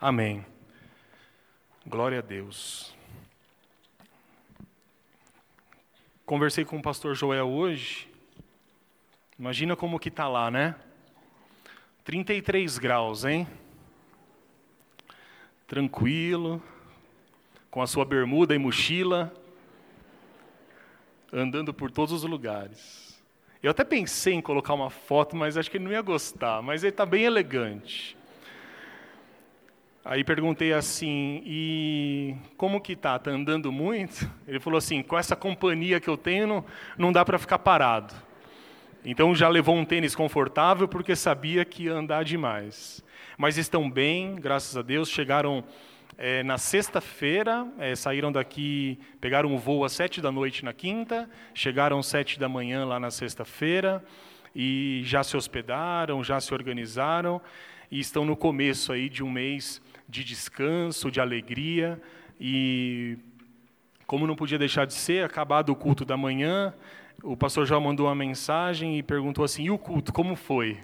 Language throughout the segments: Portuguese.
Amém. Glória a Deus. Conversei com o pastor Joel hoje. Imagina como que tá lá, né? 33 graus, hein? Tranquilo, com a sua bermuda e mochila, andando por todos os lugares. Eu até pensei em colocar uma foto, mas acho que ele não ia gostar, mas ele está bem elegante. Aí perguntei assim, e como que tá? Tá andando muito? Ele falou assim, com essa companhia que eu tenho, não, dá para ficar parado. Então já levou um tênis confortável porque sabia que ia andar demais. Mas estão bem, graças a Deus. Chegaram é, na sexta-feira, é, saíram daqui, pegaram um voo às sete da noite na quinta, chegaram às sete da manhã lá na sexta-feira e já se hospedaram, já se organizaram e estão no começo aí de um mês de descanso, de alegria e como não podia deixar de ser, acabado o culto da manhã, o pastor já mandou uma mensagem e perguntou assim: "E o culto, como foi?"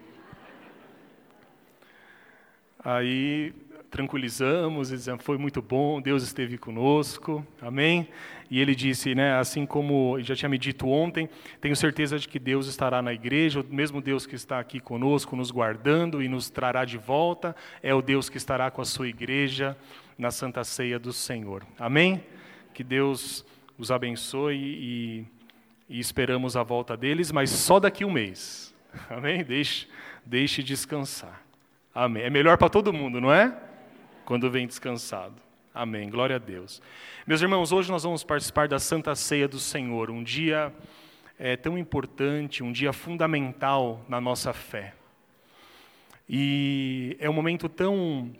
Aí tranquilizamos, dizendo, foi muito bom, Deus esteve conosco, amém? E ele disse, né, assim como já tinha me dito ontem, tenho certeza de que Deus estará na igreja, o mesmo Deus que está aqui conosco, nos guardando e nos trará de volta, é o Deus que estará com a sua igreja na Santa Ceia do Senhor, amém? Que Deus os abençoe e, e esperamos a volta deles, mas só daqui um mês, amém? Deixe, deixe descansar. Amém. É melhor para todo mundo, não é? Quando vem descansado. Amém. Glória a Deus. Meus irmãos, hoje nós vamos participar da Santa Ceia do Senhor, um dia é, tão importante, um dia fundamental na nossa fé. E é um momento tão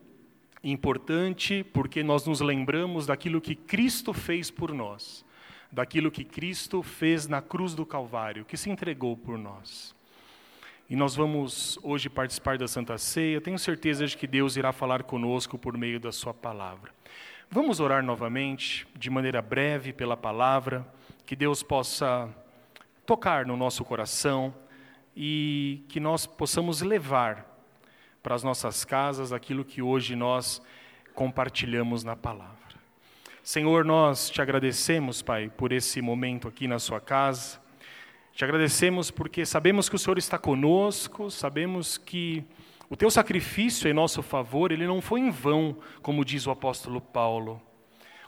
importante porque nós nos lembramos daquilo que Cristo fez por nós, daquilo que Cristo fez na cruz do Calvário, que se entregou por nós. E nós vamos hoje participar da Santa Ceia. Tenho certeza de que Deus irá falar conosco por meio da Sua palavra. Vamos orar novamente, de maneira breve, pela palavra, que Deus possa tocar no nosso coração e que nós possamos levar para as nossas casas aquilo que hoje nós compartilhamos na palavra. Senhor, nós te agradecemos, Pai, por esse momento aqui na Sua casa. Te agradecemos porque sabemos que o Senhor está conosco, sabemos que o teu sacrifício em nosso favor, ele não foi em vão, como diz o apóstolo Paulo.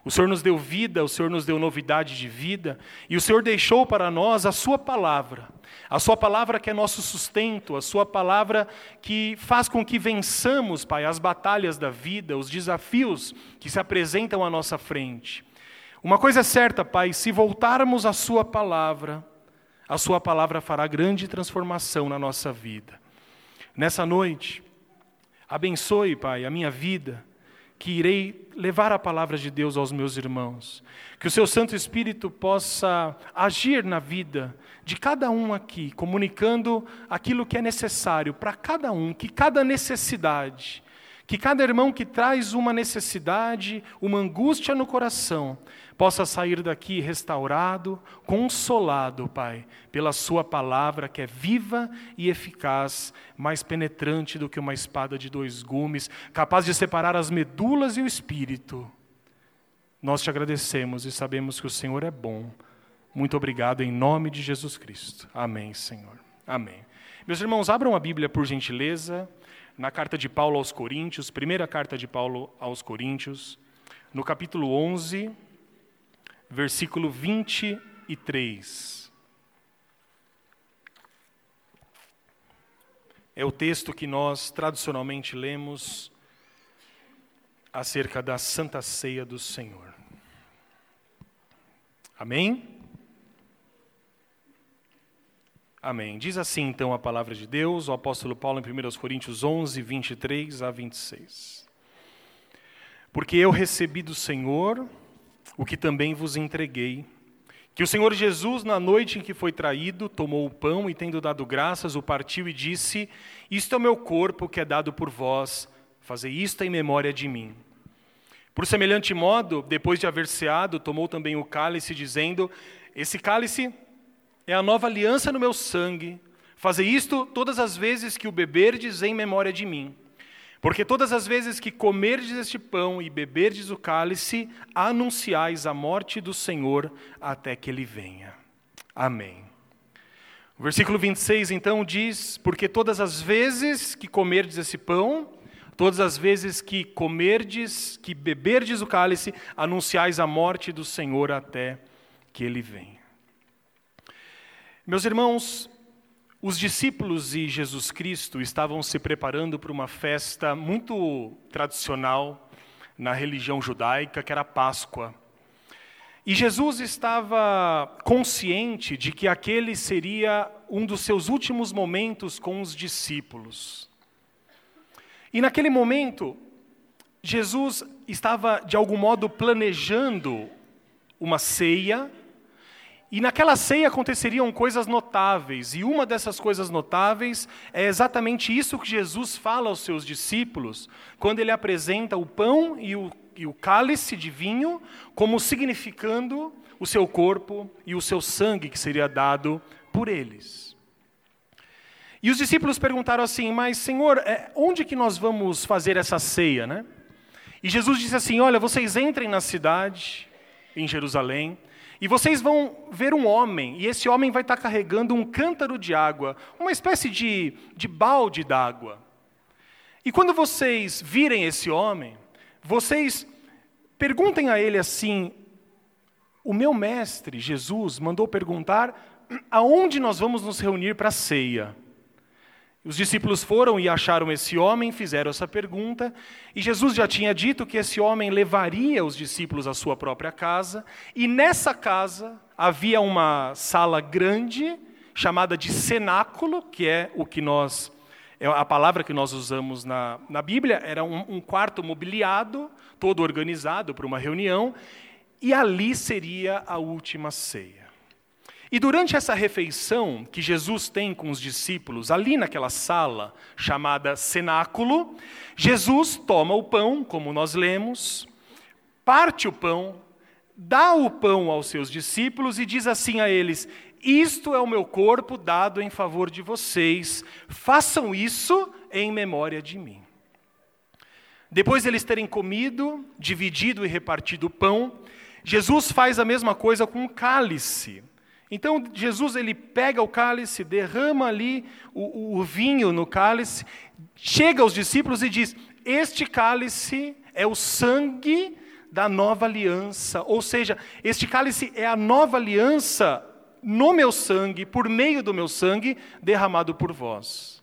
O Senhor nos deu vida, o Senhor nos deu novidade de vida, e o Senhor deixou para nós a Sua palavra, a Sua palavra que é nosso sustento, a Sua palavra que faz com que vençamos, Pai, as batalhas da vida, os desafios que se apresentam à nossa frente. Uma coisa é certa, Pai, se voltarmos à Sua palavra, a Sua palavra fará grande transformação na nossa vida. Nessa noite, abençoe, Pai, a minha vida, que irei levar a palavra de Deus aos meus irmãos. Que o Seu Santo Espírito possa agir na vida de cada um aqui, comunicando aquilo que é necessário para cada um, que cada necessidade, que cada irmão que traz uma necessidade, uma angústia no coração, possa sair daqui restaurado, consolado, Pai, pela Sua palavra que é viva e eficaz, mais penetrante do que uma espada de dois gumes, capaz de separar as medulas e o espírito. Nós te agradecemos e sabemos que o Senhor é bom. Muito obrigado em nome de Jesus Cristo. Amém, Senhor. Amém. Meus irmãos, abram a Bíblia por gentileza, na carta de Paulo aos Coríntios, primeira carta de Paulo aos Coríntios, no capítulo 11 versículo 23. É o texto que nós tradicionalmente lemos acerca da Santa Ceia do Senhor. Amém? Amém. Diz assim então a palavra de Deus, o apóstolo Paulo em 1 Coríntios 11, 23 a 26. Porque eu recebi do Senhor o que também vos entreguei. Que o Senhor Jesus, na noite em que foi traído, tomou o pão e, tendo dado graças, o partiu e disse: Isto é o meu corpo que é dado por vós, fazei isto em memória de mim. Por semelhante modo, depois de haver ceado, tomou também o cálice, dizendo: Esse cálice é a nova aliança no meu sangue. Fazei isto todas as vezes que o beberdes em memória de mim. Porque todas as vezes que comerdes este pão e beberdes o cálice, anunciais a morte do Senhor até que ele venha. Amém. O versículo 26 então diz: Porque todas as vezes que comerdes esse pão, todas as vezes que comerdes, que beberdes o cálice, anunciais a morte do Senhor até que ele venha. Meus irmãos, os discípulos e Jesus Cristo estavam se preparando para uma festa muito tradicional na religião judaica, que era a Páscoa. E Jesus estava consciente de que aquele seria um dos seus últimos momentos com os discípulos. E naquele momento, Jesus estava, de algum modo, planejando uma ceia e naquela ceia aconteceriam coisas notáveis, e uma dessas coisas notáveis é exatamente isso que Jesus fala aos seus discípulos, quando ele apresenta o pão e o, e o cálice de vinho como significando o seu corpo e o seu sangue que seria dado por eles. E os discípulos perguntaram assim: Mas, Senhor, é, onde que nós vamos fazer essa ceia, né? E Jesus disse assim: Olha, vocês entrem na cidade, em Jerusalém, e vocês vão ver um homem, e esse homem vai estar carregando um cântaro de água, uma espécie de, de balde d'água. E quando vocês virem esse homem, vocês perguntem a ele assim: O meu mestre, Jesus, mandou perguntar aonde nós vamos nos reunir para a ceia. Os discípulos foram e acharam esse homem, fizeram essa pergunta, e Jesus já tinha dito que esse homem levaria os discípulos à sua própria casa, e nessa casa havia uma sala grande, chamada de cenáculo, que é o que nós, é a palavra que nós usamos na, na Bíblia, era um, um quarto mobiliado, todo organizado para uma reunião, e ali seria a última ceia. E durante essa refeição que Jesus tem com os discípulos, ali naquela sala chamada cenáculo, Jesus toma o pão, como nós lemos, parte o pão, dá o pão aos seus discípulos e diz assim a eles: Isto é o meu corpo dado em favor de vocês, façam isso em memória de mim. Depois de eles terem comido, dividido e repartido o pão, Jesus faz a mesma coisa com o cálice. Então Jesus ele pega o cálice, derrama ali o, o, vinho no cálice, chega aos discípulos e diz: Este cálice é o sangue da nova aliança, ou seja, este cálice é a nova aliança no meu sangue, por meio do meu sangue derramado por vós.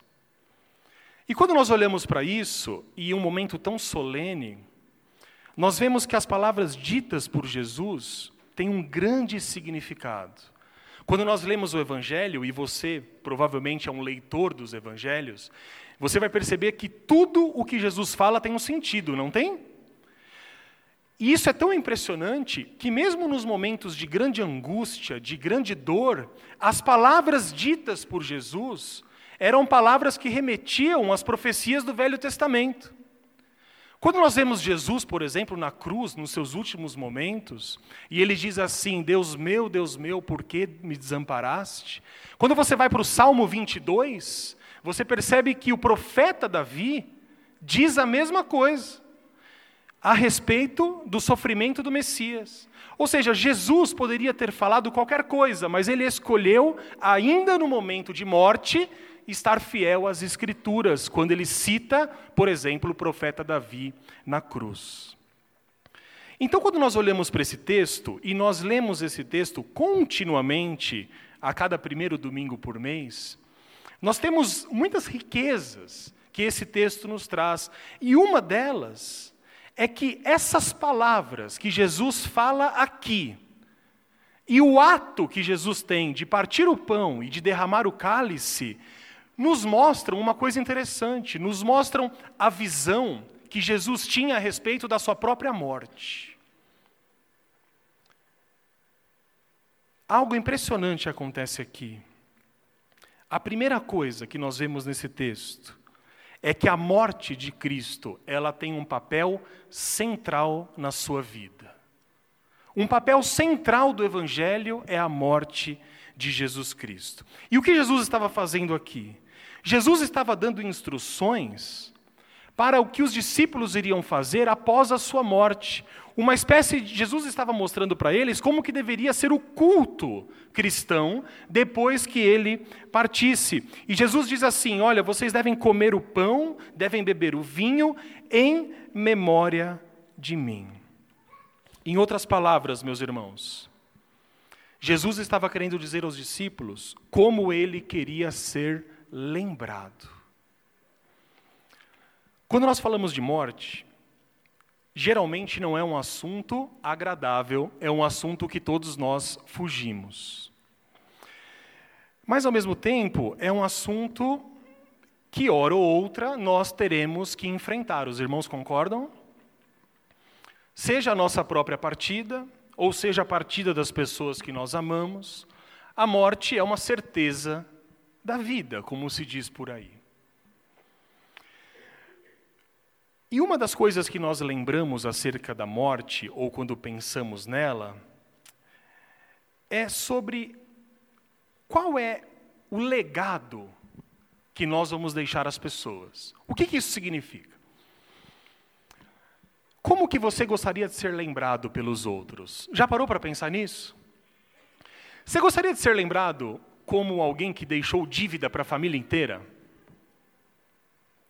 E quando nós olhamos para isso, e um momento tão solene, nós vemos que as palavras ditas por Jesus têm um grande significado. Quando nós lemos o Evangelho, e você provavelmente é um leitor dos Evangelhos, você vai perceber que tudo o que Jesus fala tem um sentido, não tem? E isso é tão impressionante que, mesmo nos momentos de grande angústia, de grande dor, as palavras ditas por Jesus eram palavras que remetiam às profecias do Velho Testamento. Quando nós vemos Jesus, por exemplo, na cruz, nos seus últimos momentos, e ele diz assim: Deus meu, Deus meu, por que me desamparaste? Quando você vai para o Salmo 22, você percebe que o profeta Davi diz a mesma coisa a respeito do sofrimento do Messias. Ou seja, Jesus poderia ter falado qualquer coisa, mas ele escolheu, ainda no momento de morte, estar fiel às Escrituras, quando ele cita, por exemplo, o profeta Davi na cruz. Então, quando nós olhamos para esse texto, e nós lemos esse texto continuamente, a cada primeiro domingo por mês, nós temos muitas riquezas que esse texto nos traz, e uma delas é que essas palavras que Jesus fala aqui, e o ato que Jesus tem de partir o pão e de derramar o cálice, nos mostram uma coisa interessante, nos mostram a visão que Jesus tinha a respeito da sua própria morte. Algo impressionante acontece aqui. A primeira coisa que nós vemos nesse texto é que a morte de Cristo, ela tem um papel central na sua vida. Um papel central do evangelho é a morte de Jesus Cristo. E o que Jesus estava fazendo aqui? Jesus estava dando instruções para o que os discípulos iriam fazer após a sua morte. Uma espécie de Jesus estava mostrando para eles como que deveria ser o culto cristão depois que ele partisse. E Jesus diz assim: "Olha, vocês devem comer o pão, devem beber o vinho em memória de mim". Em outras palavras, meus irmãos, Jesus estava querendo dizer aos discípulos como ele queria ser lembrado. Quando nós falamos de morte, geralmente não é um assunto agradável, é um assunto que todos nós fugimos. Mas, ao mesmo tempo, é um assunto que, hora ou outra, nós teremos que enfrentar. Os irmãos concordam? Seja a nossa própria partida, ou seja a partida das pessoas que nós amamos, a morte é uma certeza da vida, como se diz por aí. E uma das coisas que nós lembramos acerca da morte, ou quando pensamos nela, é sobre qual é o legado que nós vamos deixar às pessoas. O que, que isso significa? Como que você gostaria de ser lembrado pelos outros? Já parou para pensar nisso? Você gostaria de ser lembrado como alguém que deixou dívida para a família inteira?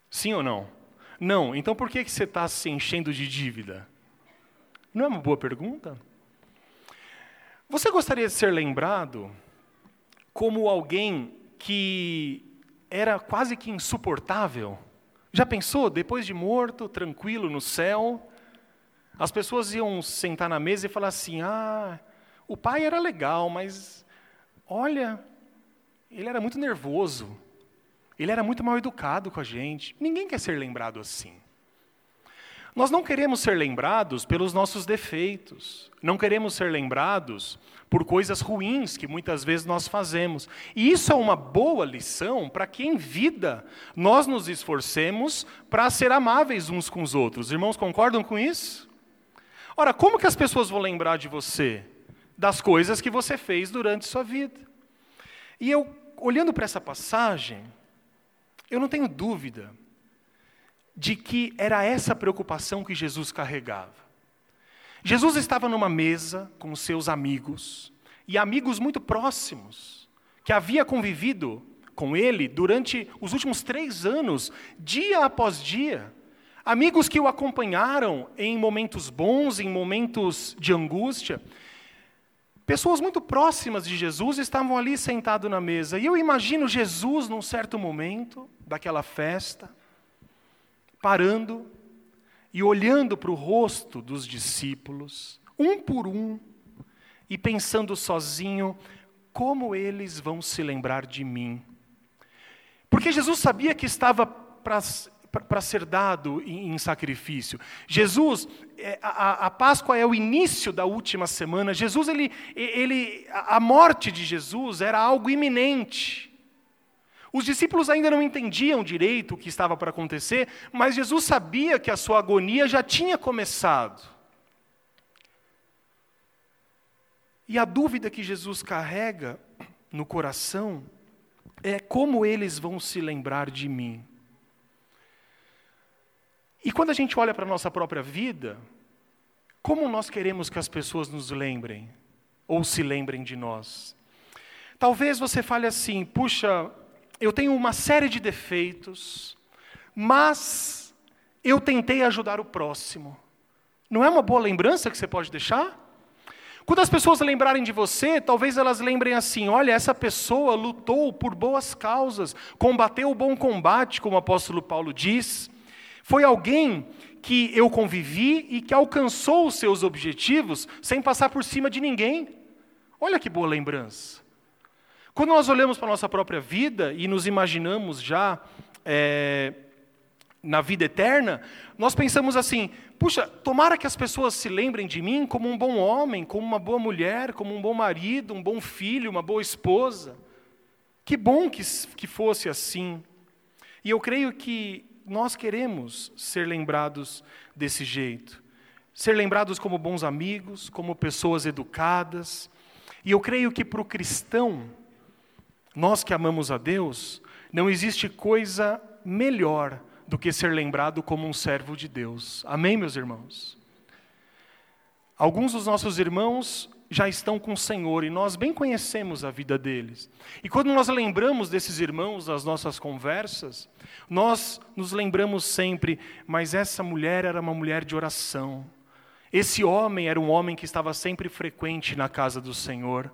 Sim ou não? Não. Então por que, que você está se enchendo de dívida? Não é uma boa pergunta? Você gostaria de ser lembrado como alguém que era quase que insuportável? Já pensou? Depois de morto, tranquilo no céu, as pessoas iam sentar na mesa e falar assim: ah, o pai era legal, mas olha, ele era muito nervoso. Ele era muito mal educado com a gente. Ninguém quer ser lembrado assim. Nós não queremos ser lembrados pelos nossos defeitos. Não queremos ser lembrados por coisas ruins que muitas vezes nós fazemos. E isso é uma boa lição para que em vida nós nos esforcemos para ser amáveis uns com os outros. Irmãos, concordam com isso? Ora, como que as pessoas vão lembrar de você? Das coisas que você fez durante sua vida. E eu, olhando para essa passagem, eu não tenho dúvida de que era essa preocupação que Jesus carregava. Jesus estava numa mesa com seus amigos, e amigos muito próximos, que havia convivido com ele durante os últimos três anos, dia após dia. Amigos que o acompanharam em momentos bons, em momentos de angústia. Pessoas muito próximas de Jesus estavam ali sentado na mesa. E eu imagino Jesus, num certo momento daquela festa, parando e olhando para o rosto dos discípulos, um por um, e pensando sozinho: como eles vão se lembrar de mim? Porque Jesus sabia que estava para para ser dado em, em sacrifício. Jesus, é, a, a, Páscoa é o início da última semana. Jesus, ele, ele, a morte de Jesus era algo iminente. Os discípulos ainda não entendiam direito o que estava para acontecer, mas Jesus sabia que a sua agonia já tinha começado. E a dúvida que Jesus carrega no coração é como eles vão se lembrar de mim. E quando a gente olha para a nossa própria vida, como nós queremos que as pessoas nos lembrem, ou se lembrem de nós? Talvez você fale assim: puxa, eu tenho uma série de defeitos, mas eu tentei ajudar o próximo. Não é uma boa lembrança que você pode deixar? Quando as pessoas lembrarem de você, talvez elas lembrem assim: olha, essa pessoa lutou por boas causas, combateu o bom combate, como o apóstolo Paulo diz. Foi alguém que eu convivi e que alcançou os seus objetivos sem passar por cima de ninguém. Olha que boa lembrança. Quando nós olhamos para a nossa própria vida e nos imaginamos já é, na vida eterna, nós pensamos assim: puxa, tomara que as pessoas se lembrem de mim como um bom homem, como uma boa mulher, como um bom marido, um bom filho, uma boa esposa. Que bom que, que fosse assim. E eu creio que nós queremos ser lembrados desse jeito. Ser lembrados como bons amigos, como pessoas educadas. E eu creio que para o cristão, nós que amamos a Deus, não existe coisa melhor do que ser lembrado como um servo de Deus. Amém, meus irmãos? Alguns dos nossos irmãos já estão com o Senhor e nós bem conhecemos a vida deles. E quando nós lembramos desses irmãos nas nossas conversas, nós nos lembramos sempre, mas essa mulher era uma mulher de oração. Esse homem era um homem que estava sempre frequente na casa do Senhor.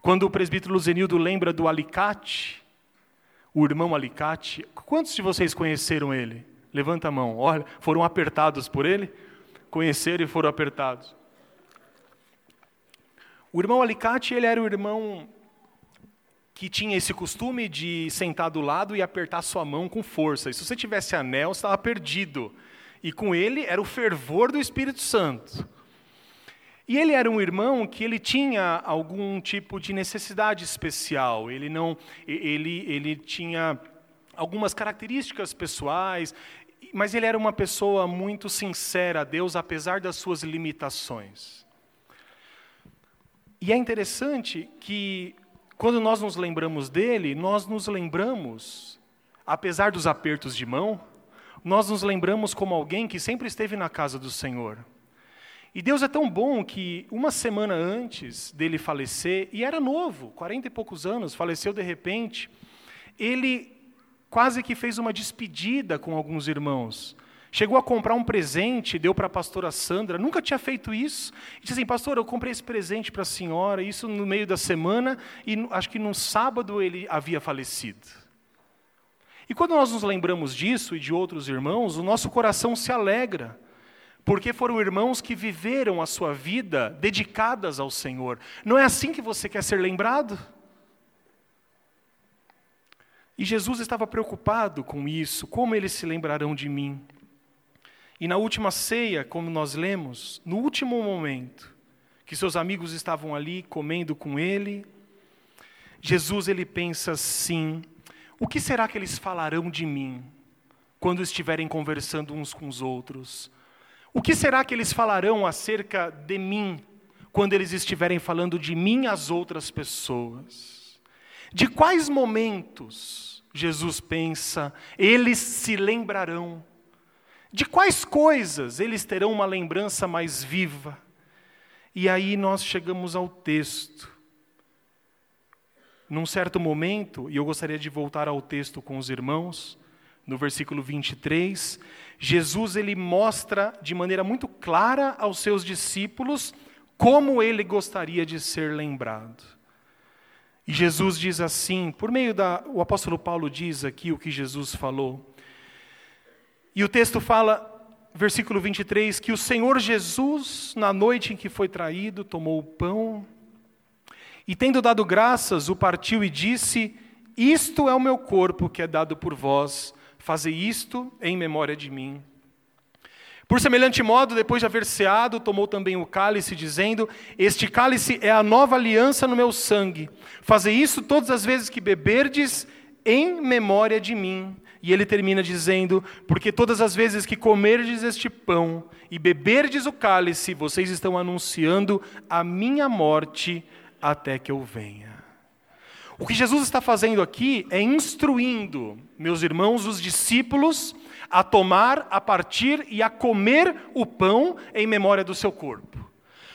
Quando o presbítero Luzenildo lembra do alicate, o irmão alicate, quantos de vocês conheceram ele? Levanta a mão. Olha, foram apertados por ele? Conheceram e foram apertados. O irmão Alicate, ele era o irmão que tinha esse costume de sentar do lado e apertar sua mão com força. E se você tivesse anel, você estava perdido. E com ele era o fervor do Espírito Santo. E ele era um irmão que ele tinha algum tipo de necessidade especial. Ele não, ele, ele tinha algumas características pessoais, mas ele era uma pessoa muito sincera a Deus, apesar das suas limitações. E é interessante que, quando nós nos lembramos dele, nós nos lembramos, apesar dos apertos de mão, nós nos lembramos como alguém que sempre esteve na casa do Senhor. E Deus é tão bom que uma semana antes dele falecer, e era novo, quarenta e poucos anos, faleceu de repente, ele quase que fez uma despedida com alguns irmãos. Chegou a comprar um presente, deu para a pastora Sandra, nunca tinha feito isso. E disse assim, pastor, eu comprei esse presente para a senhora, isso no meio da semana, e acho que no sábado ele havia falecido. E quando nós nos lembramos disso e de outros irmãos, o nosso coração se alegra, porque foram irmãos que viveram a sua vida dedicadas ao Senhor. Não é assim que você quer ser lembrado? E Jesus estava preocupado com isso, como eles se lembrarão de mim? E na última ceia, como nós lemos, no último momento, que seus amigos estavam ali comendo com ele, Jesus ele pensa assim: o que será que eles falarão de mim quando estiverem conversando uns com os outros? O que será que eles falarão acerca de mim quando eles estiverem falando de mim às outras pessoas? De quais momentos, Jesus pensa, eles se lembrarão? De quais coisas eles terão uma lembrança mais viva? E aí nós chegamos ao texto. Num certo momento, e eu gostaria de voltar ao texto com os irmãos, no versículo 23, Jesus ele mostra de maneira muito clara aos seus discípulos como ele gostaria de ser lembrado. E Jesus diz assim, por meio da o apóstolo Paulo diz aqui o que Jesus falou. E o texto fala, versículo 23, que o Senhor Jesus, na noite em que foi traído, tomou o pão e, tendo dado graças, o partiu e disse: Isto é o meu corpo que é dado por vós, fazei isto em memória de mim. Por semelhante modo, depois de haver ceado, tomou também o cálice, dizendo: Este cálice é a nova aliança no meu sangue. Fazei isso todas as vezes que beberdes, em memória de mim. E ele termina dizendo: Porque todas as vezes que comerdes este pão e beberdes o cálice, vocês estão anunciando a minha morte até que eu venha. O que Jesus está fazendo aqui é instruindo, meus irmãos, os discípulos, a tomar, a partir e a comer o pão em memória do seu corpo.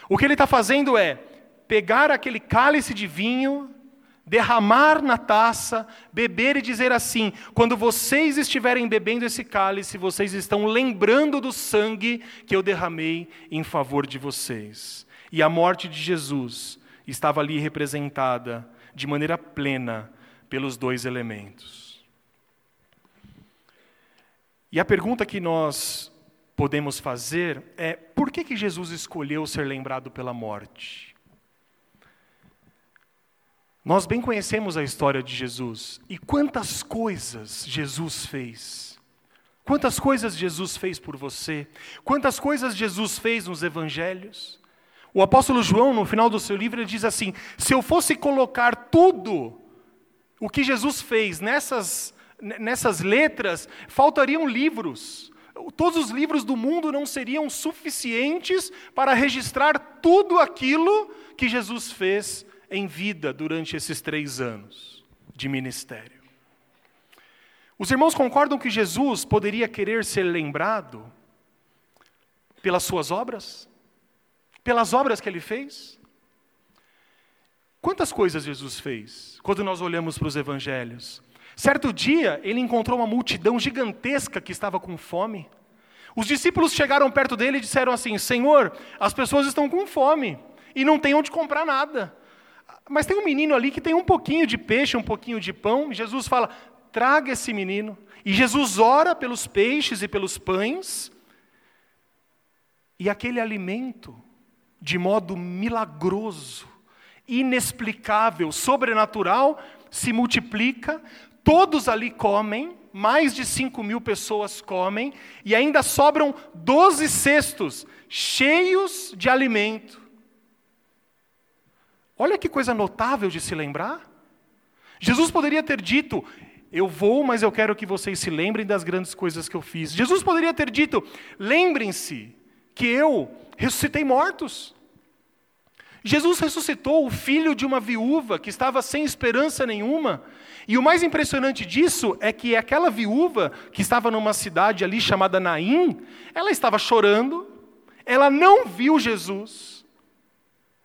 O que ele está fazendo é pegar aquele cálice de vinho, derramar na taça, beber e dizer assim: quando vocês estiverem bebendo esse cálice, vocês estão lembrando do sangue que eu derramei em favor de vocês. E a morte de Jesus estava ali representada de maneira plena pelos dois elementos. E a pergunta que nós podemos fazer é: por que, que Jesus escolheu ser lembrado pela morte? Nós bem conhecemos a história de Jesus e quantas coisas Jesus fez. Quantas coisas Jesus fez por você? Quantas coisas Jesus fez nos evangelhos? O apóstolo João, no final do seu livro, ele diz assim: se eu fosse colocar tudo o que Jesus fez nessas, nessas letras, faltariam livros. Todos os livros do mundo não seriam suficientes para registrar tudo aquilo que Jesus fez em vida durante esses três anos de ministério. Os irmãos concordam que Jesus poderia querer ser lembrado pelas suas obras? Pelas obras que ele fez? Quantas coisas Jesus fez quando nós olhamos para os evangelhos? Certo dia, ele encontrou uma multidão gigantesca que estava com fome. Os discípulos chegaram perto dele e disseram assim: Senhor, as pessoas estão com fome e não têm onde comprar nada. Mas tem um menino ali que tem um pouquinho de peixe, um pouquinho de pão. Jesus fala: traga esse menino. E Jesus ora pelos peixes e pelos pães. E aquele alimento, de modo milagroso, inexplicável, sobrenatural, se multiplica. Todos ali comem, mais de 5 mil pessoas comem, e ainda sobram 12 cestos cheios de alimento. Olha que coisa notável de se lembrar. Jesus poderia ter dito: Eu vou, mas eu quero que vocês se lembrem das grandes coisas que eu fiz. Jesus poderia ter dito: Lembrem-se que eu ressuscitei mortos. Jesus ressuscitou o filho de uma viúva que estava sem esperança nenhuma. E o mais impressionante disso é que aquela viúva, que estava numa cidade ali chamada Naim, ela estava chorando, ela não viu Jesus,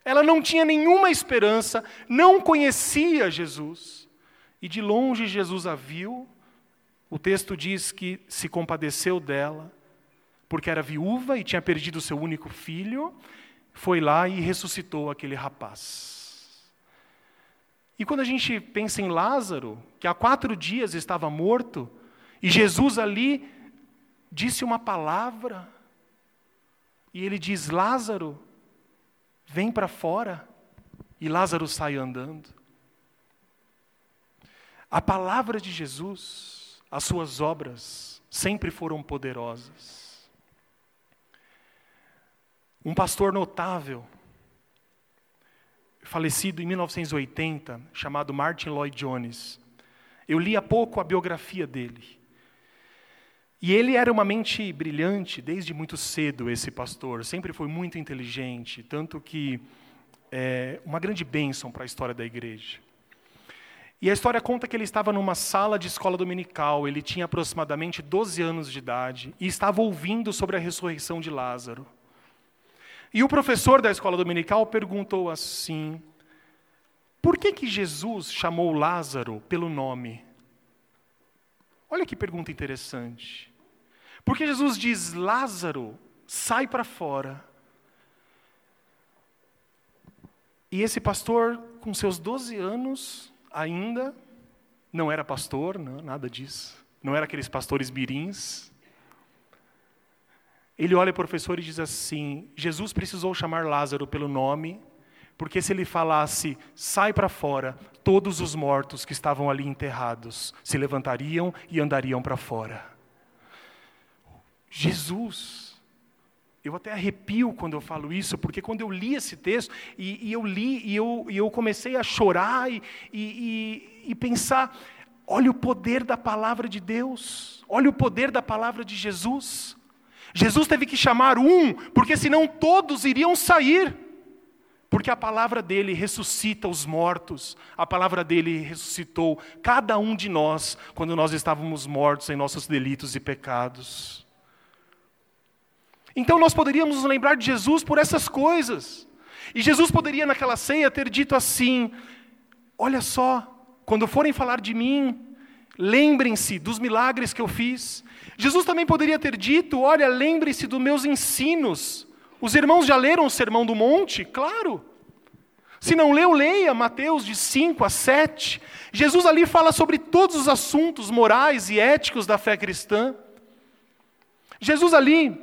ela não tinha nenhuma esperança, não conhecia Jesus. E de longe Jesus a viu, o texto diz que se compadeceu dela, porque era viúva e tinha perdido seu único filho, foi lá e ressuscitou aquele rapaz. E quando a gente pensa em Lázaro, que há quatro dias estava morto, e Jesus ali disse uma palavra, e ele diz: Lázaro, vem para fora, e Lázaro sai andando. A palavra de Jesus, as suas obras, sempre foram poderosas. Um pastor notável, falecido em 1980, chamado Martin Lloyd Jones. Eu li há pouco a biografia dele. E ele era uma mente brilhante desde muito cedo, esse pastor. Sempre foi muito inteligente, tanto que é uma grande bênção para a história da igreja. E a história conta que ele estava numa sala de escola dominical, ele tinha aproximadamente 12 anos de idade e estava ouvindo sobre a ressurreição de Lázaro. E o professor da escola dominical perguntou assim: por que, que Jesus chamou Lázaro pelo nome? Olha que pergunta interessante. Porque Jesus diz: Lázaro, sai para fora. E esse pastor, com seus 12 anos, ainda não era pastor, não, nada disso. Não era aqueles pastores mirins, ele olha o professor e diz assim: Jesus precisou chamar Lázaro pelo nome, porque se ele falasse, sai para fora, todos os mortos que estavam ali enterrados se levantariam e andariam para fora. Jesus. Eu até arrepio quando eu falo isso, porque quando eu li esse texto, e, e eu li, e eu, e eu comecei a chorar e, e, e pensar: olha o poder da palavra de Deus, olha o poder da palavra de Jesus. Jesus teve que chamar um, porque senão todos iriam sair. Porque a palavra dele ressuscita os mortos, a palavra dele ressuscitou cada um de nós quando nós estávamos mortos em nossos delitos e pecados. Então nós poderíamos nos lembrar de Jesus por essas coisas. E Jesus poderia naquela ceia ter dito assim: Olha só, quando forem falar de mim, lembrem-se dos milagres que eu fiz, Jesus também poderia ter dito: Olha, lembre-se dos meus ensinos. Os irmãos já leram o Sermão do Monte? Claro. Se não leu, leia Mateus de 5 a 7. Jesus ali fala sobre todos os assuntos morais e éticos da fé cristã. Jesus ali,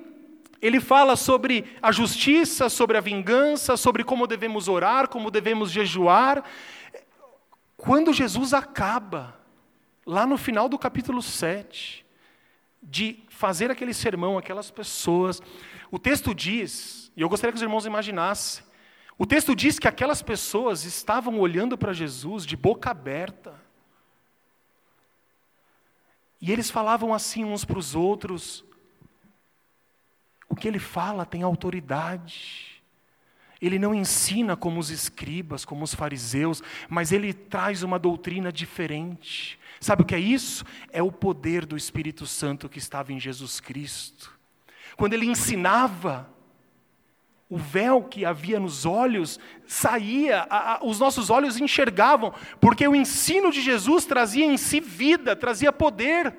ele fala sobre a justiça, sobre a vingança, sobre como devemos orar, como devemos jejuar. Quando Jesus acaba, lá no final do capítulo 7, de fazer aquele sermão, aquelas pessoas. O texto diz, e eu gostaria que os irmãos imaginassem, o texto diz que aquelas pessoas estavam olhando para Jesus de boca aberta. E eles falavam assim uns para os outros: o que ele fala tem autoridade. Ele não ensina como os escribas, como os fariseus, mas ele traz uma doutrina diferente. Sabe o que é isso? É o poder do Espírito Santo que estava em Jesus Cristo. Quando ele ensinava, o véu que havia nos olhos saía, a, a, os nossos olhos enxergavam, porque o ensino de Jesus trazia em si vida, trazia poder.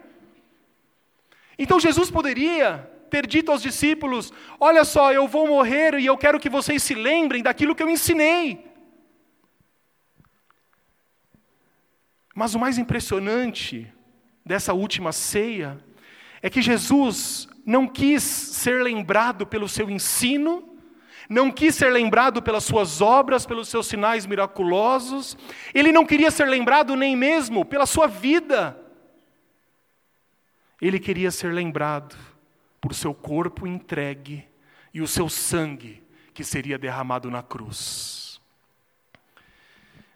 Então Jesus poderia ter dito aos discípulos: Olha só, eu vou morrer e eu quero que vocês se lembrem daquilo que eu ensinei. Mas o mais impressionante dessa última ceia é que Jesus não quis ser lembrado pelo seu ensino, não quis ser lembrado pelas suas obras, pelos seus sinais miraculosos, ele não queria ser lembrado nem mesmo pela sua vida. Ele queria ser lembrado por seu corpo entregue e o seu sangue que seria derramado na cruz.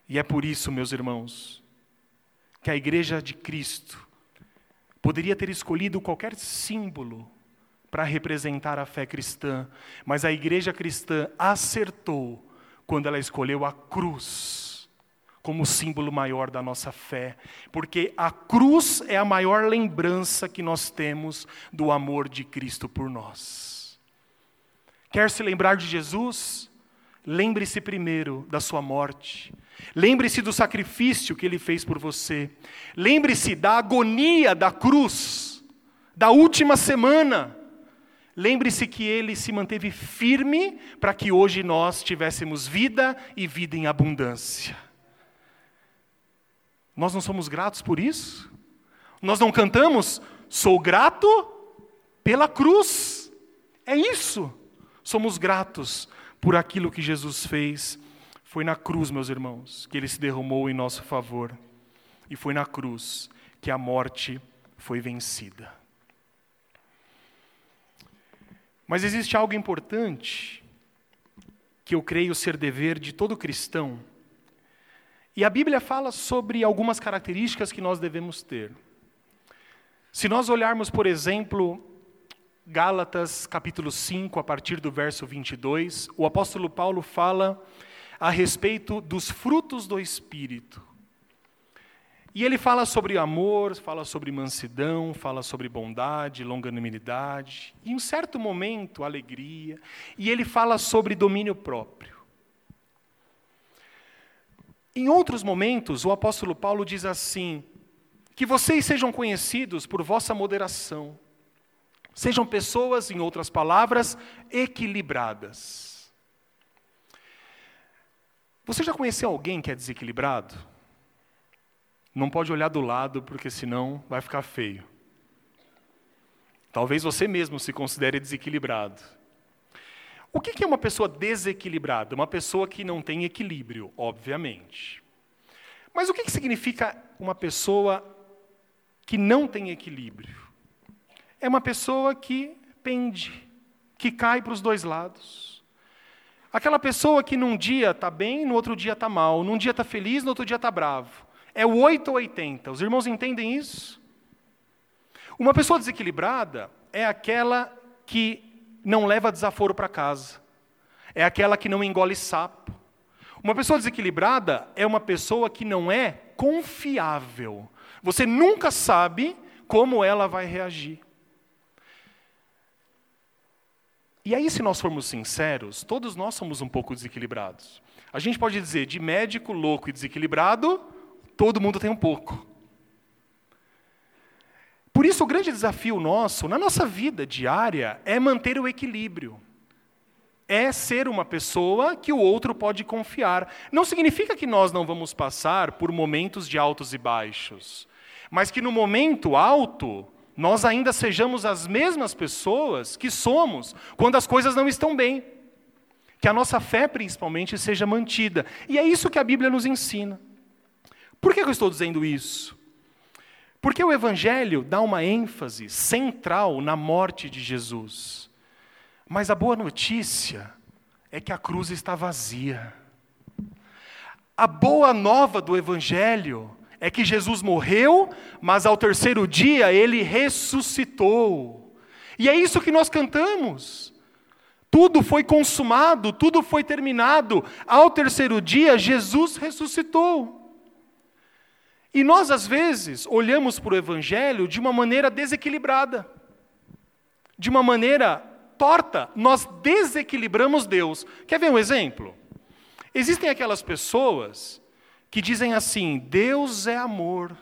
E é por isso, meus irmãos, que a igreja de Cristo poderia ter escolhido qualquer símbolo para representar a fé cristã, mas a igreja cristã acertou quando ela escolheu a cruz como símbolo maior da nossa fé, porque a cruz é a maior lembrança que nós temos do amor de Cristo por nós. Quer se lembrar de Jesus? Lembre-se primeiro da sua morte. Lembre-se do sacrifício que ele fez por você. Lembre-se da agonia da cruz, da última semana Lembre-se que ele se manteve firme para que hoje nós tivéssemos vida e vida em abundância. Nós não somos gratos por isso? Nós não cantamos, sou grato pela cruz. É isso. Somos gratos por aquilo que Jesus fez. Foi na cruz, meus irmãos, que ele se derramou em nosso favor. E foi na cruz que a morte foi vencida. Mas existe algo importante que eu creio ser dever de todo cristão. E a Bíblia fala sobre algumas características que nós devemos ter. Se nós olharmos, por exemplo, Gálatas capítulo 5, a partir do verso 22, o apóstolo Paulo fala a respeito dos frutos do Espírito. E ele fala sobre amor, fala sobre mansidão, fala sobre bondade, longanimidade, e em certo momento, alegria, e ele fala sobre domínio próprio. Em outros momentos, o apóstolo Paulo diz assim: que vocês sejam conhecidos por vossa moderação, sejam pessoas, em outras palavras, equilibradas. Você já conheceu alguém que é desequilibrado? Não pode olhar do lado, porque senão vai ficar feio. Talvez você mesmo se considere desequilibrado. O que é uma pessoa desequilibrada? Uma pessoa que não tem equilíbrio, obviamente. Mas o que significa uma pessoa que não tem equilíbrio? É uma pessoa que pende, que cai para os dois lados. Aquela pessoa que num dia está bem, no outro dia está mal, num dia está feliz, no outro dia está bravo. É o 8 ou 80. Os irmãos entendem isso? Uma pessoa desequilibrada é aquela que não leva desaforo para casa. É aquela que não engole sapo. Uma pessoa desequilibrada é uma pessoa que não é confiável. Você nunca sabe como ela vai reagir. E aí, se nós formos sinceros, todos nós somos um pouco desequilibrados. A gente pode dizer de médico louco e desequilibrado Todo mundo tem um pouco. Por isso, o grande desafio nosso, na nossa vida diária, é manter o equilíbrio. É ser uma pessoa que o outro pode confiar. Não significa que nós não vamos passar por momentos de altos e baixos, mas que no momento alto, nós ainda sejamos as mesmas pessoas que somos quando as coisas não estão bem. Que a nossa fé, principalmente, seja mantida. E é isso que a Bíblia nos ensina. Por que eu estou dizendo isso? Porque o Evangelho dá uma ênfase central na morte de Jesus. Mas a boa notícia é que a cruz está vazia. A boa nova do Evangelho é que Jesus morreu, mas ao terceiro dia ele ressuscitou. E é isso que nós cantamos. tudo foi consumado, tudo foi terminado. Ao terceiro dia, Jesus ressuscitou. E nós, às vezes, olhamos para o Evangelho de uma maneira desequilibrada, de uma maneira torta. Nós desequilibramos Deus. Quer ver um exemplo? Existem aquelas pessoas que dizem assim: Deus é amor,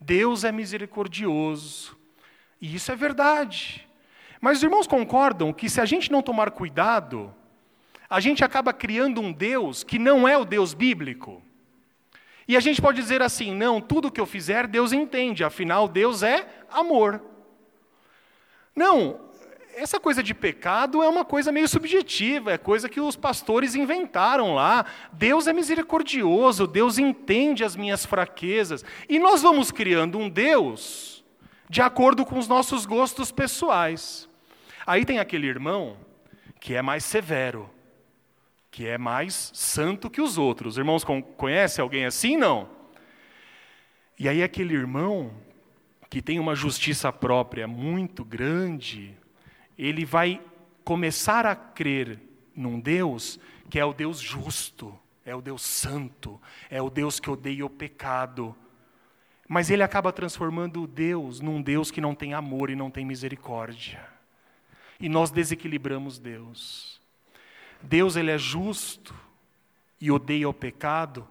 Deus é misericordioso. E isso é verdade. Mas os irmãos concordam que se a gente não tomar cuidado, a gente acaba criando um Deus que não é o Deus bíblico. E a gente pode dizer assim: não, tudo que eu fizer, Deus entende, afinal, Deus é amor. Não, essa coisa de pecado é uma coisa meio subjetiva, é coisa que os pastores inventaram lá. Deus é misericordioso, Deus entende as minhas fraquezas. E nós vamos criando um Deus de acordo com os nossos gostos pessoais. Aí tem aquele irmão que é mais severo que é mais santo que os outros. Irmãos, conhece alguém assim? Não. E aí aquele irmão que tem uma justiça própria muito grande, ele vai começar a crer num Deus que é o Deus justo, é o Deus santo, é o Deus que odeia o pecado. Mas ele acaba transformando o Deus num Deus que não tem amor e não tem misericórdia. E nós desequilibramos Deus. Deus ele é justo e odeia o pecado,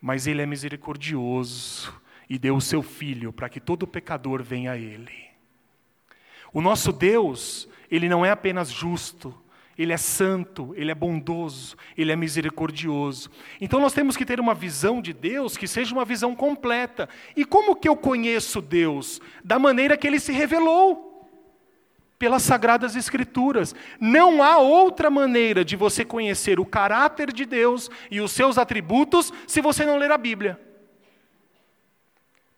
mas ele é misericordioso e deu o seu filho para que todo pecador venha a ele. O nosso Deus, ele não é apenas justo, ele é santo, ele é bondoso, ele é misericordioso. Então nós temos que ter uma visão de Deus que seja uma visão completa. E como que eu conheço Deus? Da maneira que ele se revelou pelas Sagradas Escrituras. Não há outra maneira de você conhecer o caráter de Deus e os seus atributos se você não ler a Bíblia.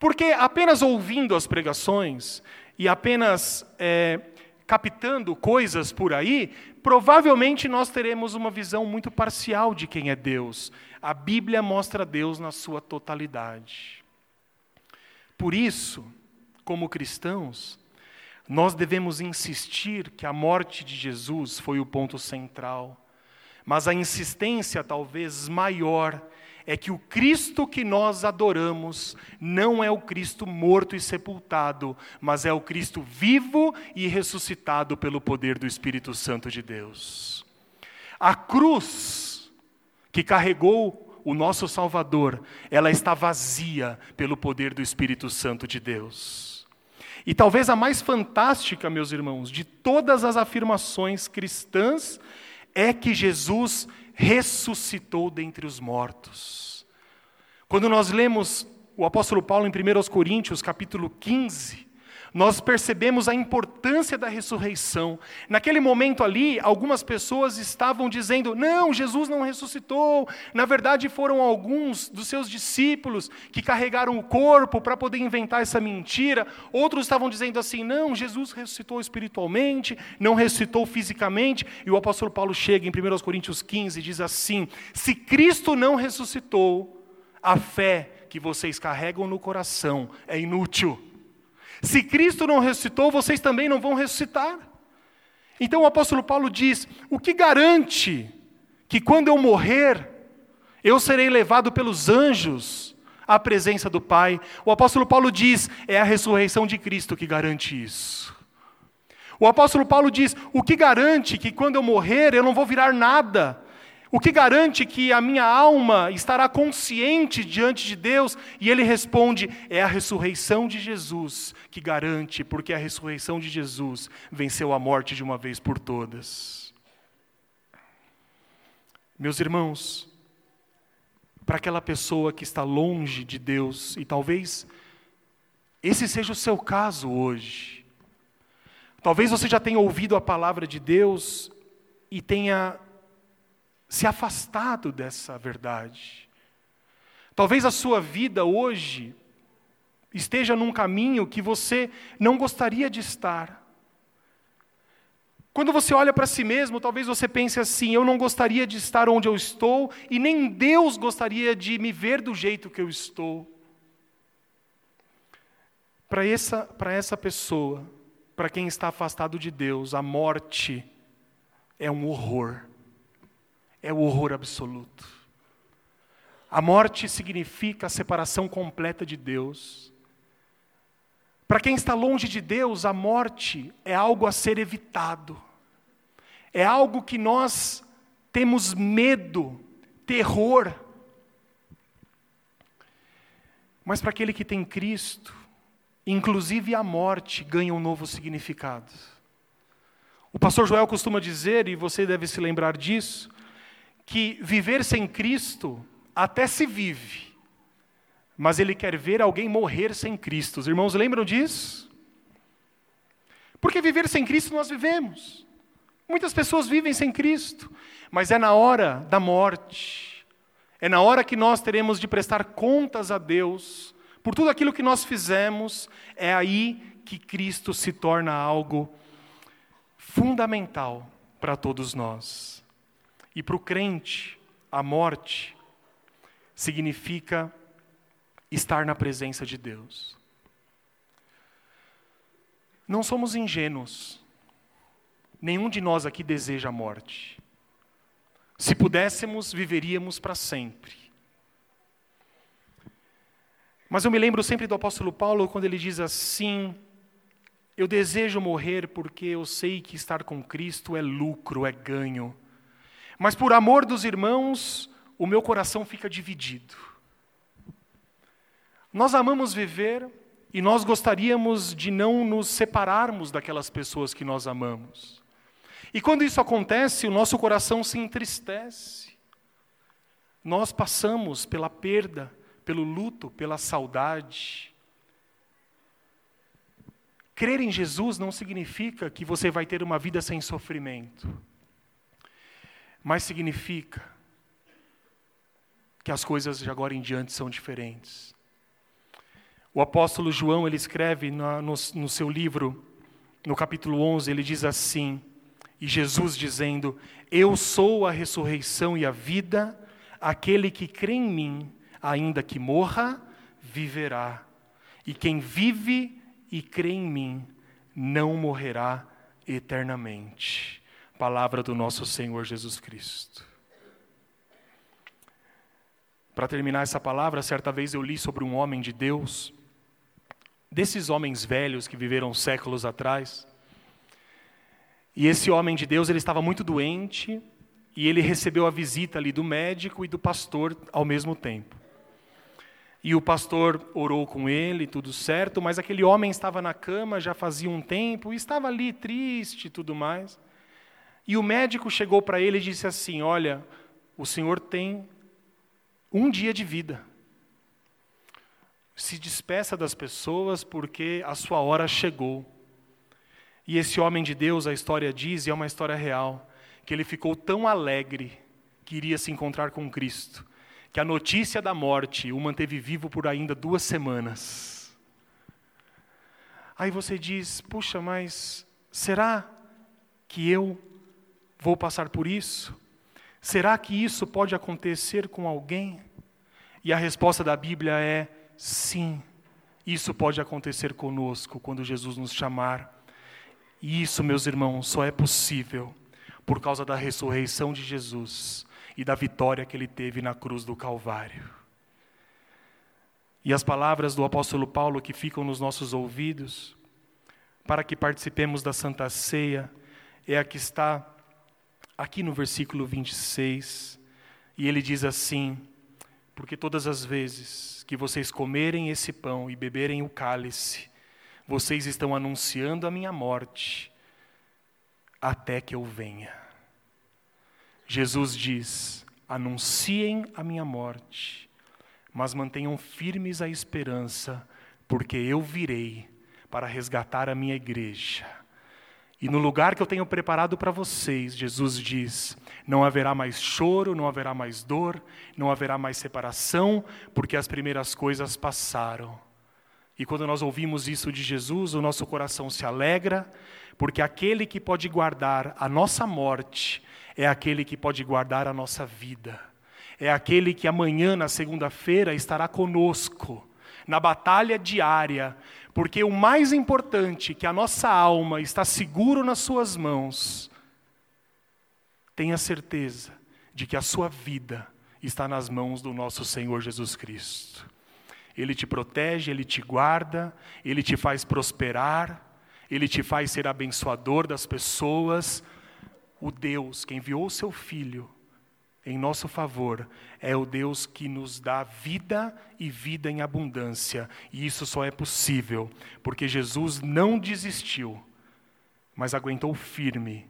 Porque apenas ouvindo as pregações e apenas é, captando coisas por aí, provavelmente nós teremos uma visão muito parcial de quem é Deus. A Bíblia mostra Deus na sua totalidade. Por isso, como cristãos, nós devemos insistir que a morte de Jesus foi o ponto central, mas a insistência talvez maior é que o Cristo que nós adoramos não é o Cristo morto e sepultado, mas é o Cristo vivo e ressuscitado pelo poder do Espírito Santo de Deus. A cruz que carregou o nosso Salvador, ela está vazia pelo poder do Espírito Santo de Deus. E talvez a mais fantástica, meus irmãos, de todas as afirmações cristãs é que Jesus ressuscitou dentre os mortos. Quando nós lemos o apóstolo Paulo em 1 Coríntios, capítulo 15, nós percebemos a importância da ressurreição. Naquele momento ali, algumas pessoas estavam dizendo: não, Jesus não ressuscitou. Na verdade, foram alguns dos seus discípulos que carregaram o corpo para poder inventar essa mentira. Outros estavam dizendo assim: não, Jesus ressuscitou espiritualmente, não ressuscitou fisicamente. E o apóstolo Paulo chega em 1 Coríntios 15 e diz assim: se Cristo não ressuscitou, a fé que vocês carregam no coração é inútil. Se Cristo não ressuscitou, vocês também não vão ressuscitar. Então o apóstolo Paulo diz: o que garante que quando eu morrer, eu serei levado pelos anjos à presença do Pai? O apóstolo Paulo diz: é a ressurreição de Cristo que garante isso. O apóstolo Paulo diz: o que garante que quando eu morrer eu não vou virar nada, o que garante que a minha alma estará consciente diante de Deus? E ele responde: é a ressurreição de Jesus que garante, porque a ressurreição de Jesus venceu a morte de uma vez por todas. Meus irmãos, para aquela pessoa que está longe de Deus, e talvez esse seja o seu caso hoje, talvez você já tenha ouvido a palavra de Deus e tenha se afastado dessa verdade. Talvez a sua vida hoje esteja num caminho que você não gostaria de estar. Quando você olha para si mesmo, talvez você pense assim: eu não gostaria de estar onde eu estou, e nem Deus gostaria de me ver do jeito que eu estou. Para essa, para essa pessoa, para quem está afastado de Deus, a morte é um horror, é o horror absoluto. A morte significa a separação completa de Deus. Para quem está longe de Deus, a morte é algo a ser evitado, é algo que nós temos medo, terror. Mas para aquele que tem Cristo, inclusive a morte ganha um novo significado. O pastor Joel costuma dizer, e você deve se lembrar disso, que viver sem Cristo até se vive, mas ele quer ver alguém morrer sem Cristo. Os irmãos lembram disso? Porque viver sem Cristo nós vivemos. Muitas pessoas vivem sem Cristo, mas é na hora da morte, é na hora que nós teremos de prestar contas a Deus por tudo aquilo que nós fizemos, é aí que Cristo se torna algo fundamental para todos nós. E para o crente, a morte significa estar na presença de Deus. Não somos ingênuos. Nenhum de nós aqui deseja a morte. Se pudéssemos, viveríamos para sempre. Mas eu me lembro sempre do apóstolo Paulo quando ele diz assim: Eu desejo morrer porque eu sei que estar com Cristo é lucro, é ganho. Mas por amor dos irmãos, o meu coração fica dividido. Nós amamos viver e nós gostaríamos de não nos separarmos daquelas pessoas que nós amamos. E quando isso acontece, o nosso coração se entristece. Nós passamos pela perda, pelo luto, pela saudade. Crer em Jesus não significa que você vai ter uma vida sem sofrimento, mas significa que as coisas de agora em diante são diferentes. O apóstolo João, ele escreve no, no, no seu livro, no capítulo 11, ele diz assim, e Jesus dizendo: Eu sou a ressurreição e a vida, aquele que crê em mim, ainda que morra, viverá. E quem vive e crê em mim, não morrerá eternamente. Palavra do nosso Senhor Jesus Cristo. Para terminar essa palavra, certa vez eu li sobre um homem de Deus, desses homens velhos que viveram séculos atrás. E esse homem de Deus, ele estava muito doente, e ele recebeu a visita ali do médico e do pastor ao mesmo tempo. E o pastor orou com ele, tudo certo, mas aquele homem estava na cama já fazia um tempo, e estava ali triste e tudo mais. E o médico chegou para ele e disse assim: Olha, o senhor tem um dia de vida. Se despeça das pessoas porque a sua hora chegou. E esse homem de Deus, a história diz, e é uma história real, que ele ficou tão alegre que iria se encontrar com Cristo, que a notícia da morte o manteve vivo por ainda duas semanas. Aí você diz: puxa, mas será que eu vou passar por isso? Será que isso pode acontecer com alguém? E a resposta da Bíblia é sim. Isso pode acontecer conosco quando Jesus nos chamar. E isso, meus irmãos, só é possível por causa da ressurreição de Jesus e da vitória que ele teve na cruz do Calvário. E as palavras do apóstolo Paulo que ficam nos nossos ouvidos, para que participemos da Santa Ceia, é a que está aqui no versículo 26, e ele diz assim: Porque todas as vezes que vocês comerem esse pão e beberem o cálice, vocês estão anunciando a minha morte até que eu venha. Jesus diz: anunciem a minha morte, mas mantenham firmes a esperança, porque eu virei para resgatar a minha igreja. E no lugar que eu tenho preparado para vocês, Jesus diz: não haverá mais choro, não haverá mais dor, não haverá mais separação, porque as primeiras coisas passaram. E quando nós ouvimos isso de Jesus, o nosso coração se alegra, porque aquele que pode guardar a nossa morte é aquele que pode guardar a nossa vida. É aquele que amanhã, na segunda-feira, estará conosco na batalha diária, porque o mais importante, que a nossa alma está seguro nas suas mãos, tenha certeza de que a sua vida está nas mãos do nosso Senhor Jesus Cristo. Ele te protege, ele te guarda, ele te faz prosperar, ele te faz ser abençoador das pessoas. O Deus que enviou o seu filho em nosso favor é o Deus que nos dá vida e vida em abundância. E isso só é possível porque Jesus não desistiu, mas aguentou firme.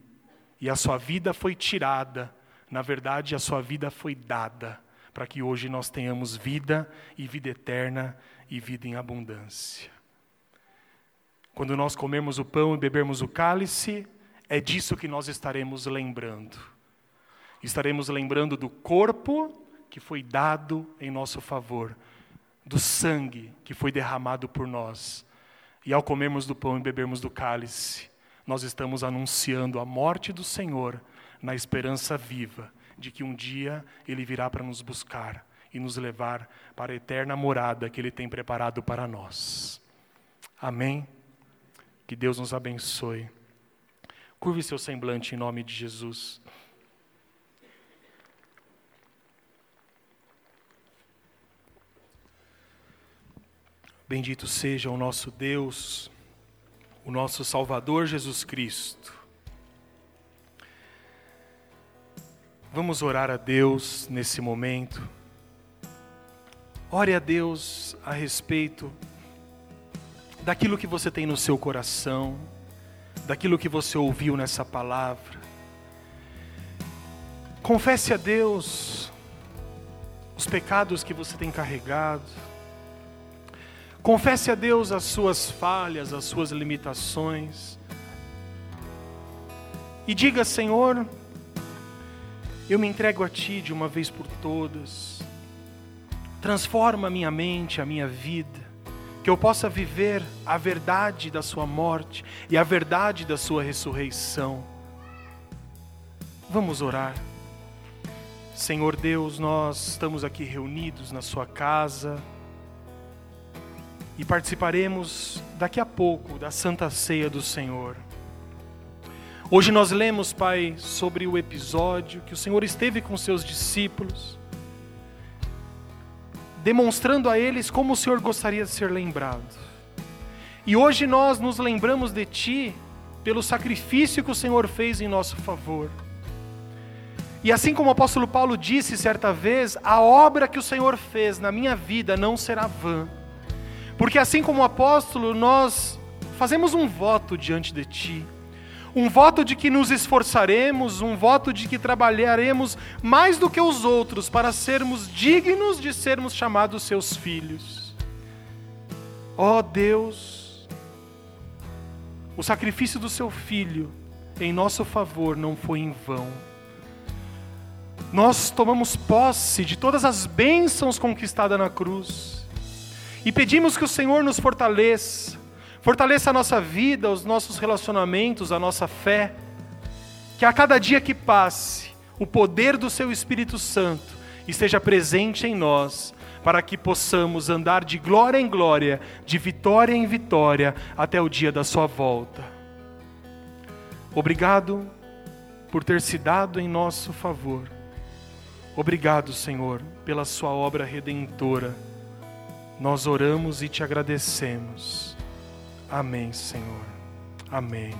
E a sua vida foi tirada, na verdade, a sua vida foi dada, para que hoje nós tenhamos vida e vida eterna e vida em abundância. Quando nós comermos o pão e bebermos o cálice, é disso que nós estaremos lembrando estaremos lembrando do corpo que foi dado em nosso favor, do sangue que foi derramado por nós. E ao comermos do pão e bebermos do cálice, nós estamos anunciando a morte do Senhor na esperança viva de que um dia Ele virá para nos buscar e nos levar para a eterna morada que Ele tem preparado para nós. Amém? Que Deus nos abençoe. Curve seu semblante em nome de Jesus. Bendito seja o nosso Deus, o nosso Salvador Jesus Cristo. Vamos orar a Deus nesse momento. Ore a Deus a respeito daquilo que você tem no seu coração, daquilo que você ouviu nessa palavra. Confesse a Deus os pecados que você tem carregado Confesse a Deus as suas falhas, as suas limitações. E diga, Senhor, eu me entrego a Ti de uma vez por todas. Transforma a minha mente, a minha vida, que eu possa viver a verdade da Sua morte e a verdade da Sua ressurreição. Vamos orar. Senhor Deus, nós estamos aqui reunidos na Sua casa e participaremos daqui a pouco da Santa Ceia do Senhor. Hoje nós lemos, Pai, sobre o episódio que o Senhor esteve com seus discípulos, demonstrando a eles como o Senhor gostaria de ser lembrado. E hoje nós nos lembramos de Ti pelo sacrifício que o Senhor fez em nosso favor. E assim como o apóstolo Paulo disse certa vez, a obra que o Senhor fez na minha vida não será vã porque assim como o apóstolo, nós fazemos um voto diante de Ti. Um voto de que nos esforçaremos, um voto de que trabalharemos mais do que os outros para sermos dignos de sermos chamados Seus filhos. Ó oh Deus, o sacrifício do Seu Filho em nosso favor não foi em vão. Nós tomamos posse de todas as bênçãos conquistadas na cruz e pedimos que o Senhor nos fortaleça, fortaleça a nossa vida, os nossos relacionamentos, a nossa fé. Que a cada dia que passe, o poder do Seu Espírito Santo esteja presente em nós, para que possamos andar de glória em glória, de vitória em vitória, até o dia da Sua volta. Obrigado por ter se dado em nosso favor. Obrigado, Senhor, pela Sua obra redentora nós oramos e te agradecemos. Amém, Senhor. Amém.